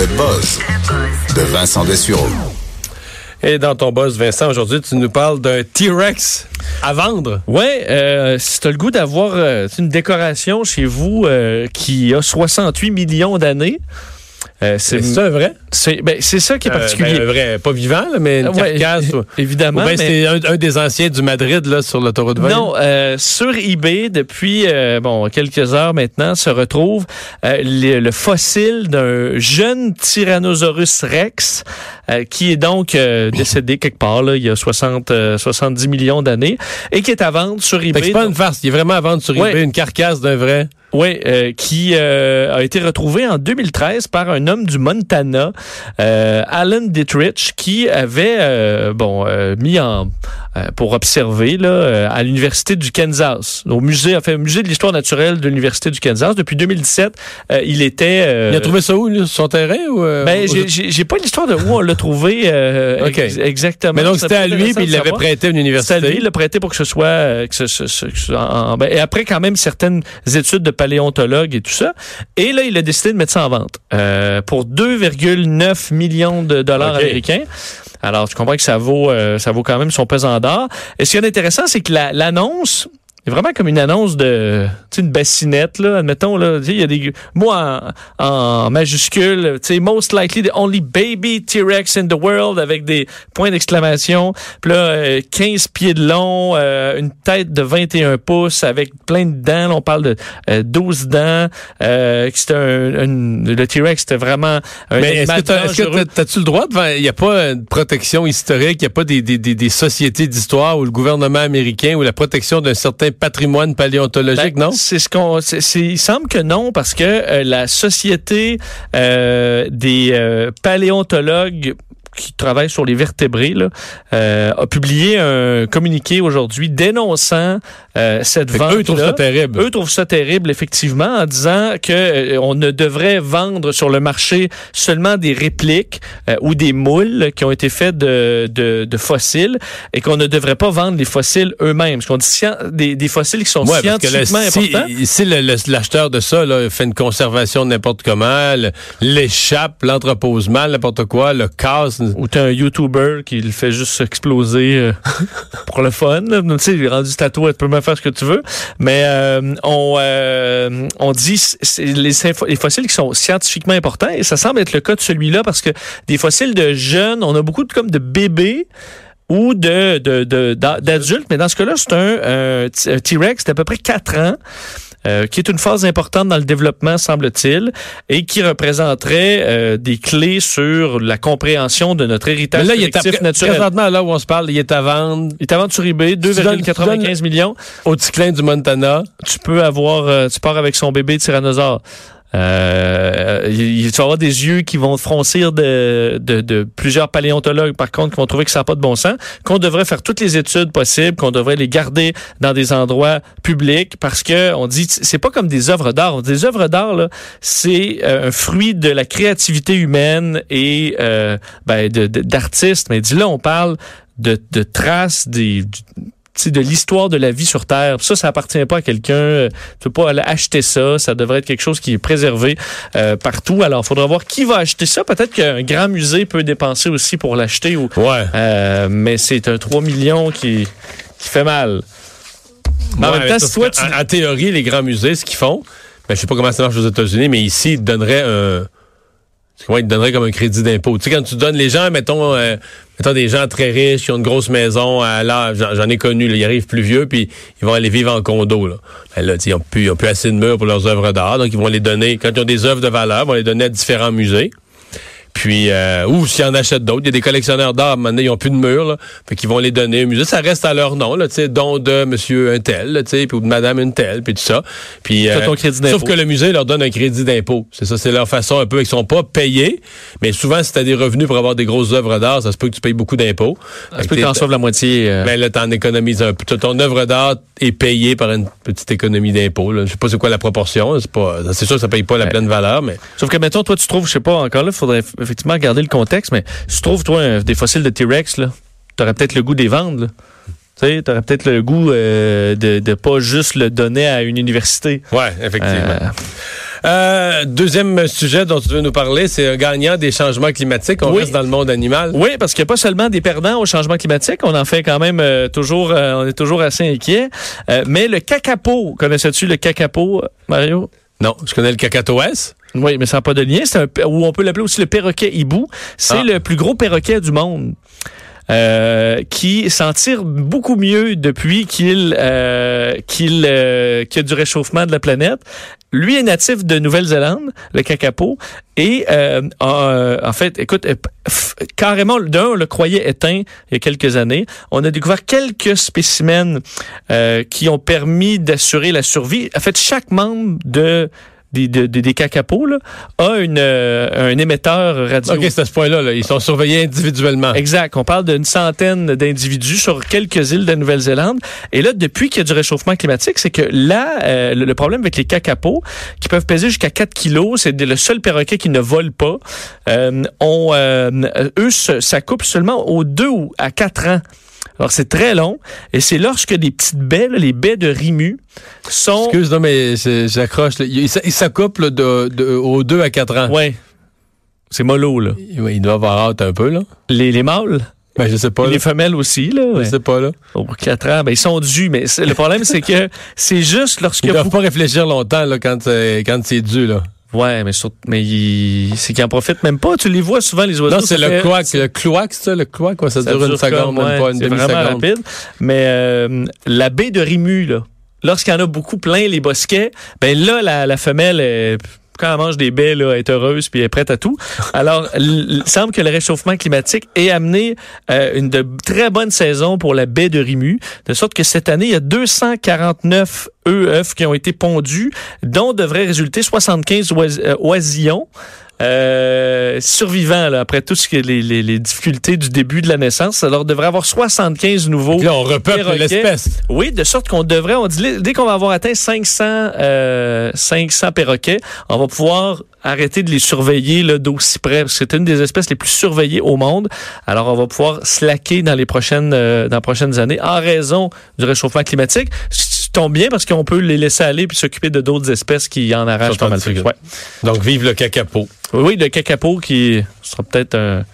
Le buzz de Vincent Dessureau. Et dans ton boss, Vincent, aujourd'hui, tu nous parles d'un T-Rex à vendre. Ouais, euh, si t'as le goût d'avoir euh, une décoration chez vous euh, qui a 68 millions d'années, euh, c'est ça vrai? C'est ben, ça qui est Euh, particulier. ben, vrai, pas vivant, là, mais une Ouais, carcasse. évidemment, ben, mais- c'est un, un des anciens du Madrid là, sur l'autoroute 20. Non, euh, sur eBay, depuis euh, bon quelques heures maintenant, se retrouve le, le fossile d'un jeune Tyrannosaurus rex qui est donc décédé quelque part là, il y a 60, euh, 70 millions d'années et qui est à vendre sur eBay. c'est pas une farce, il est vraiment à vendre sur Ouais. eBay une carcasse d'un vrai. Oui, euh, qui euh, a été retrouvé en 2013 par un homme du Montana, euh, Alan Dietrich, qui avait euh, bon euh, mis en euh, pour observer là à l'université du Kansas, au musée, enfin musée de l'histoire naturelle de l'université du Kansas depuis 2017. euh, il était. euh, Il a trouvé ça où, lui, sur son terrain ou euh, Ben, j'ai- pas l'histoire de où on l'a trouvé euh, ex- exactement. Mais donc c'était à lui puis il l'avait prêté à une C'est à lui, il l'a prêté pour que ce soit, que ce, ce- ce- que ce- en- ben, et après quand même certaines études de paléontologue et tout ça. Et là, il a décidé de mettre ça en vente euh, pour 2,9 millions de dollars américains. Alors, tu comprends que ça vaut, euh, ça vaut quand même son pesant d'or. Et ce qui est intéressant, c'est que la- l'annonce est vraiment comme une annonce de, tu sais, une bassinette, là. Admettons, là, il y a des mots en, en majuscule, tu sais, most likely the only baby T-Rex in the world avec des points d'exclamation. Puis là, euh, 15 pieds de long, euh, une tête de 21 pouces avec plein de dents. Là, on parle de euh, 12 dents. Euh, c'était un, un- le T-Rex, c'était vraiment un Mais est-ce que t'as-tu le droit de Il n'y a pas une protection historique, il n'y a pas des, des, des, des sociétés d'histoire ou le gouvernement américain ou la protection d'un certain patrimoine paléontologique, Ben, non? C'est ce qu'on. c'est- c'est- il semble que non, parce que euh, la société euh, des euh, paléontologues qui travaillent sur les vertébrés là, euh, a publié un communiqué aujourd'hui dénonçant euh, cette vente. eux, trouvent ça terrible. Eux trouvent ça terrible, effectivement, en disant que euh, on ne devrait vendre sur le marché seulement des répliques euh, ou des moules qui ont été faits de, de, de fossiles et qu'on ne devrait pas vendre les fossiles eux-mêmes. Parce qu'on dit des, des fossiles qui sont Ouais, parce que là, scientifiquement si, importants. si l'acheteur de ça là, fait une conservation n'importe comment, l'échappe, l'entrepose mal, n'importe quoi, le casse. Ou t'as un YouTuber qui le fait juste exploser euh, pour le fun. Tu sais, il est rendu tatoué, tu peux même faire ce que tu veux. Mais euh, on, euh, on dit c'est les, les fossiles qui sont scientifiquement importants et ça semble être le cas de celui-là parce que des fossiles de jeunes, on a beaucoup de comme de bébés ou de de- de- d'adultes, mais dans ce cas-là, c'est un, un T-Rex d'à peu près 4 ans. Euh, qui est une phase importante dans le développement, semble-t-il, et qui représenterait euh, des clés sur la compréhension de notre Mais héritage là, il est à, naturel. présentement, là où on se parle, il est à vendre Il est à vendre sur eBay, donnes- tu 2,95 millions. au Ticlin du Montana. Tu peux avoir, euh, tu pars avec son bébé tyrannosaure. Euh, il, tu vas avoir des yeux qui vont froncir de, de, de plusieurs paléontologues, par contre, qui vont trouver que ça n'a pas de bon sens, qu'on devrait faire toutes les études possibles, qu'on devrait les garder dans des endroits publics, parce que on dit, c'est pas comme des œuvres d'art. Des œuvres d'art, c'est euh, un fruit de la créativité humaine et euh, ben, d'artistes. Mais dit là, on parle de, de traces des, du- de l'histoire de la vie sur Terre. Ça, ça appartient pas à quelqu'un. Euh, Tu peux pas aller acheter ça. Ça devrait être quelque chose qui est préservé euh, partout. Alors, il faudra voir qui va acheter ça. Peut-être qu'un grand musée peut dépenser aussi pour l'acheter. Ou, Ouais. euh, mais c'est un 3 millions qui, qui fait mal. Mais en même temps, si toi, tu... en, en théorie, les grands musées, ce qu'ils font, ben, je sais pas comment ça marche aux États-Unis, mais ici, ils donneraient un. Ouais, ils te donneraient comme un crédit d'impôt. Tu sais, quand tu donnes les gens, mettons, euh, mettons des gens très riches qui ont une grosse maison, à là, j'en ai connu, là, ils arrivent plus vieux, puis ils vont aller vivre en condo. Là, ben, là ils ont plus, plus assez de murs pour leurs œuvres d'art, donc ils vont les donner, quand ils ont des œuvres de valeur, ils vont les donner à différents musées. Puis, euh, ou s'ils en achètent d'autres, il y a des collectionneurs d'art, maintenant, ils n'ont plus de mur, là, fait qu'ils vont les donner au musée. Ça reste à leur nom, là, tu sais, don de monsieur un tel, tu sais, ou de madame un tel, puis tout ça. Puis, T'as ton crédit d'impôt. sauf que le musée leur donne un crédit d'impôt. C'est ça, c'est leur façon un peu, ils sont pas payés, mais souvent, si tu as des revenus pour avoir des grosses œuvres d'art, ça se peut que tu payes beaucoup d'impôts. Ça se que peut que t'en t'es- sauves la moitié. euh, ben là, t'en économises un peu. Ton œuvre d'art est payée par une petite économie d'impôt. là. Je sais pas c'est quoi la proportion. C'est pas, c'est sûr que ça paye pas la pleine valeur, mais Sauf que, mettons, toi, tu trouves, je sais pas, encore là, il faudrait effectivement regarder le contexte, mais si tu trouves, toi, un- des fossiles de T-Rex, là, t'aurais peut-être le goût des vendre. Tu sais, t'aurais peut-être le goût euh, de, de pas juste le donner à une université. ouais, effectivement. Euh, Euh, deuxième sujet dont tu veux nous parler, c'est un gagnant des changements climatiques. On Oui. reste dans le monde animal. Oui, parce qu'il n'y a pas seulement des perdants au changement climatique, on en fait quand même euh, toujours, euh, on est toujours assez inquiet. Mais le cacapo, connaissais-tu le cacapo, Mario? Non, je connais le cacatoès. Oui, mais ça n'a pas de lien. C'est un, ou on peut l'appeler aussi le perroquet hibou. C'est Ah. le plus gros perroquet du monde. euh, qui s'en tire beaucoup mieux depuis qu'il euh, qu'il euh, qu'il y a du réchauffement de la planète. Lui est natif de Nouvelle-Zélande, le cacapo, et euh, a, en fait, écoute, euh, carrément, d'un, on le croyait éteint il y a quelques années. On a découvert quelques spécimens euh, qui ont permis d'assurer la survie. En fait, chaque membre de des, de- de- des cacapos là, a une, euh, un émetteur radio. OK, c'est à ce point-là. là. Ils sont surveillés individuellement. Exact. On parle d'une centaine d'individus sur quelques îles de Nouvelle-Zélande. Et là, depuis qu'il y a du réchauffement climatique, c'est que là, euh, le, problème avec les cacapos, qui peuvent peser jusqu'à 4 kilos, c'est le seul perroquet qui ne vole pas, euh, on, euh, eux se- s'accouplent seulement aux 2 ou à 4 ans. Alors, c'est très long. Et c'est lorsque des petites baies, là, les baies de Rimu, sont... Excuse, non, mais j'accroche. là. Il, il s- il s'accouple de, de, aux 2 à 4 ans. Ouais. C'est mollo, là. Oui, il doit avoir hâte un peu, là. Les, les mâles, Ben, je sais pas. les là. femelles aussi, là. Je sais pas, là. Au bout de quatre ans, ben, ils sont dus, mais le problème, c'est que c'est juste lorsque Ils doivent vous... pas réfléchir longtemps, là, quand quand c'est dû, là. Ouais, mais, sur- mais il- c'est qu'ils en profitent même pas. Tu les vois souvent, les oiseaux. Non, c'est le fait- cloac. Le cloac, c'est ça, le cloac, ouais, ça, ça dure une seconde, même ouais, pas une vraiment demi-seconde. rapide. Mais euh, la baie de Rimu, là, lorsqu'il y en a beaucoup plein, les bosquets, ben là, la, la femelle, est- quand elle mange des baies, là, elle est heureuse puis elle est prête à tout. Alors, il semble que le réchauffement climatique ait amené euh, une de très bonne saison pour la baie de Rimu, de sorte que cette année, il y a 249 œufs qui ont été pondus, dont devraient résulter 75 ois- euh, oisillons. Euh, survivants là, après tout ce que les, les, les difficultés du début de la naissance. Alors, devrait avoir 75 nouveaux. Puis là, on repeuple l'espèce. Oui, de sorte qu'on devrait, on dit, dès qu'on va avoir atteint 500, euh, 500 perroquets, on va pouvoir arrêter de les surveiller d'aussi près, parce que c'est une des espèces les plus surveillées au monde. Alors, on va pouvoir slacker dans les prochaines, euh, dans les prochaines années en raison du réchauffement climatique. Ça tombe bien parce qu'on peut les laisser aller puis s'occuper de d'autres espèces qui en arrachent pas mal. difficulté. Ouais. Donc, vive le cacapo. Oui, oui, le cacapo qui sera peut-être un-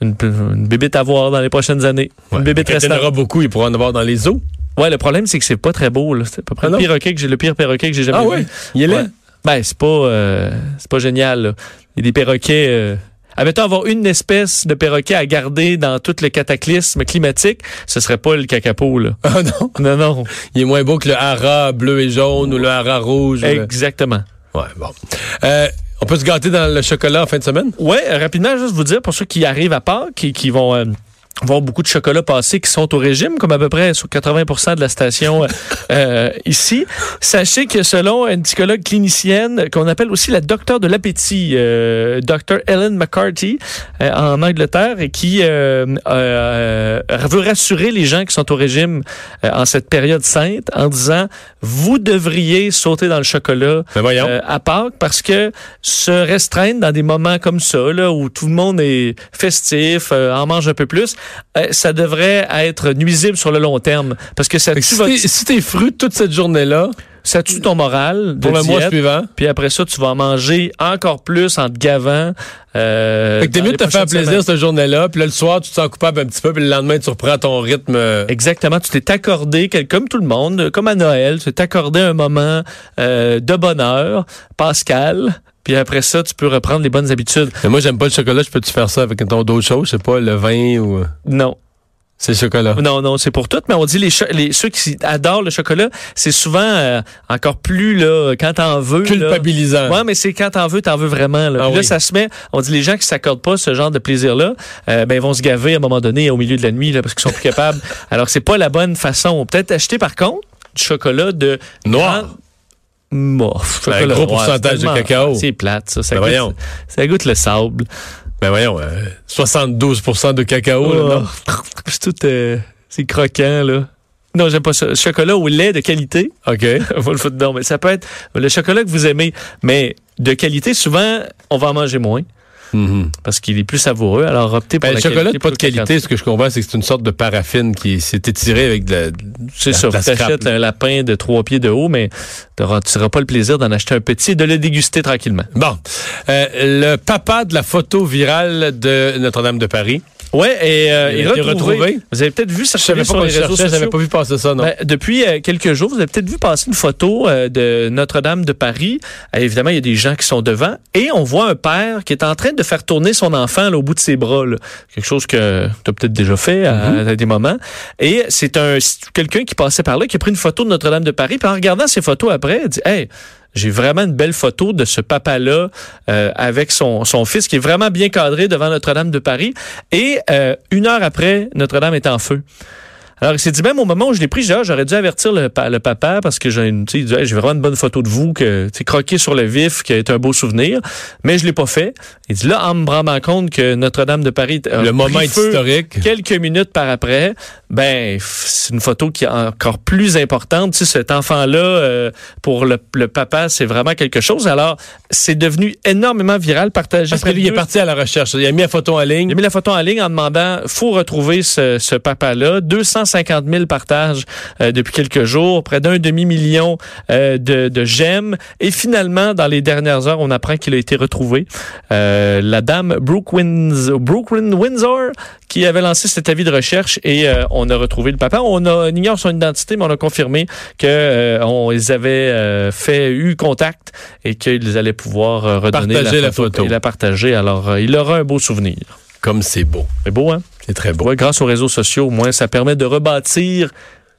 une, une bébête à voir dans les prochaines années. Une bébête Quand il y en restante. aura beaucoup, il pourra en avoir dans les eaux. Ouais, le problème, c'est que c'est pas très beau. C'est à peu près Ah le perroquet que j'ai, le pire perroquet que j'ai jamais Ah vu. ouais? Il est là? Ouais. Ben, c'est pas, euh, c'est pas génial. là. Il y a des perroquets. Euh... Admettons, avoir une espèce de perroquet à garder dans tout le cataclysme climatique, ce serait pas le cacapo, là. Ah non? Non, non. Il est moins beau que le hara bleu et jaune ou le hara rouge. le- Exactement. Ouais, bon. Euh, on peut se gâter dans le chocolat en fin de semaine? Ouais, euh, rapidement, juste vous dire, pour ceux qui arrivent à Pâques, qui, qui vont euh, voir beaucoup de chocolat passé, qui sont au régime, comme à peu près sur 80% de la station euh, euh, ici, sachez que selon une psychologue clinicienne, qu'on appelle aussi la docteure de l'appétit, euh, Dr. Ellen McCarthy, euh, en Angleterre, et qui euh, euh, veut rassurer les gens qui sont au régime euh, en cette période sainte, en disant, vous devriez sauter dans le chocolat Ben à Pâques parce que se restreindre dans des moments comme ça, là, où tout le monde est festif, euh, en mange un peu plus, ça devrait être nuisible sur le long terme. Parce que ça tue, si t'es- si toute cette journée-là, ça tue ton moral de pour le mois suivant, puis après ça, tu vas en manger encore plus en te gavant. Euh, fait que t'es mieux de te faire plaisir semaines. cette journée-là, puis là, le soir, tu te sens coupable un petit peu, puis le lendemain, tu reprends ton rythme. euh, Exactement, tu t'es accordé, comme tout le monde, comme à Noël, tu t'es accordé un moment euh, de bonheur, Pascal, puis après ça, tu peux reprendre les bonnes habitudes. Mais moi, j'aime pas le chocolat, je peux-tu faire ça avec ton d'autres choses, je sais pas, le vin ou... Non. C'est le chocolat. Non, non, c'est pour toutes, mais on dit les, les ceux qui adorent le chocolat, c'est souvent euh, encore plus là quand t'en veux. là. Culpabilisant. Ouais, mais c'est quand t'en veux, t'en veux vraiment. Là, Ah là ça se met. On dit les gens qui s'accordent pas ce genre de plaisir-là, euh, ben ils vont se gaver à un moment donné au milieu de la nuit là, parce qu'ils sont plus capables. Alors c'est pas la bonne façon. Peut-être acheter par contre du chocolat de Noir. grand- Chocolat gros pourcentage de cacao. C'est plate, ça. Ça, Ben goûte, voyons. ça goûte le sable. Ben voyons, euh, 72% de cacao. là, non? Oh, c'est tout, euh, c'est croquant là. Non, j'aime pas ça. Chocolat au lait de qualité. OK. Faut le foutre dedans. Mais ça peut être le chocolat que vous aimez, mais de qualité. Souvent, on va en manger moins Mhm. parce qu'il est plus savoureux. Alors optez pour Ben, la le chocolat qualité pas de qualité, ce que je comprends, c'est que c'est une sorte de paraffine qui s'est étirée avec de la... C'est ça. Tu achètes un lapin de trois pieds de haut, mais tu n'auras pas le plaisir d'en acheter un petit et de le déguster tranquillement. Bon. Euh, le papa de la photo virale de Notre-Dame de Paris. Ouais, et, euh, Il a été retrouvé. retrouvé. Vous avez peut-être vu pas sur les le réseaux sociaux. j'avais pas vu passer ça, non. Ben, depuis euh, quelques jours, vous avez peut-être vu passer une photo euh, de Notre-Dame de Paris. Euh, évidemment, il y a des gens qui sont devant et on voit un père qui est en train de faire tourner son enfant là, au bout de ses bras. là. Quelque chose que tu as peut-être déjà fait à, Mm-hmm. à des moments. Et c'est un quelqu'un qui passait par là, qui a pris une photo de Notre-Dame de Paris. Puis en regardant ces photos après, il dit Hey, j'ai vraiment une belle photo de ce papa-là euh, avec son, son fils qui est vraiment bien cadré devant Notre-Dame de Paris. Et euh, une heure après, Notre-Dame est en feu. Alors, il s'est dit, même au moment où je l'ai pris, Ah, j'aurais dû avertir le, pa- le papa parce que j'ai une- j'ai vraiment une bonne photo de vous, que tu croqué sur le vif, qui été un beau souvenir. Mais je l'ai pas fait. Il dit, là, en me rendant compte que Notre-Dame de Paris a Le moment est feu historique. Quelques minutes par après, ben, c'est une photo qui est encore plus importante. Tu sais, cet enfant-là, euh, pour le, le papa, c'est vraiment quelque chose. Alors, c'est devenu énormément viral, partagé. Parce que lui, il est parti à la recherche. Il a mis la photo en il a ligne. mis la photo en ligne en demandant faut retrouver ce, ce papa-là. 250 000 partages euh, depuis quelques jours, près d'un demi-million euh, de, de j'aime. Et finalement, dans les dernières heures, on apprend qu'il a été retrouvé. Euh, la dame Brooke, Windsor qui avait lancé cet avis de recherche et on a retrouvé le papa. On, a, on ignore son identité, mais on a confirmé que on, ils avaient fait eu contact et qu'ils allaient pouvoir redonner la la photo, photo. et la partager. Alors, il aura un beau souvenir. Comme c'est beau. C'est beau, hein? C'est très beau. Ouais, grâce aux réseaux sociaux, au moins, ça permet de rebâtir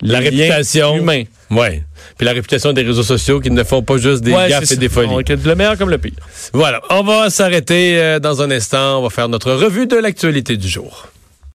La réputation. humains. Ouais. Puis la réputation des réseaux sociaux qui ne font pas juste des Ouais, gaffes et des folies. On- Le meilleur comme le pire. Voilà. On va s'arrêter euh, dans un instant. On va faire notre revue de l'actualité du jour.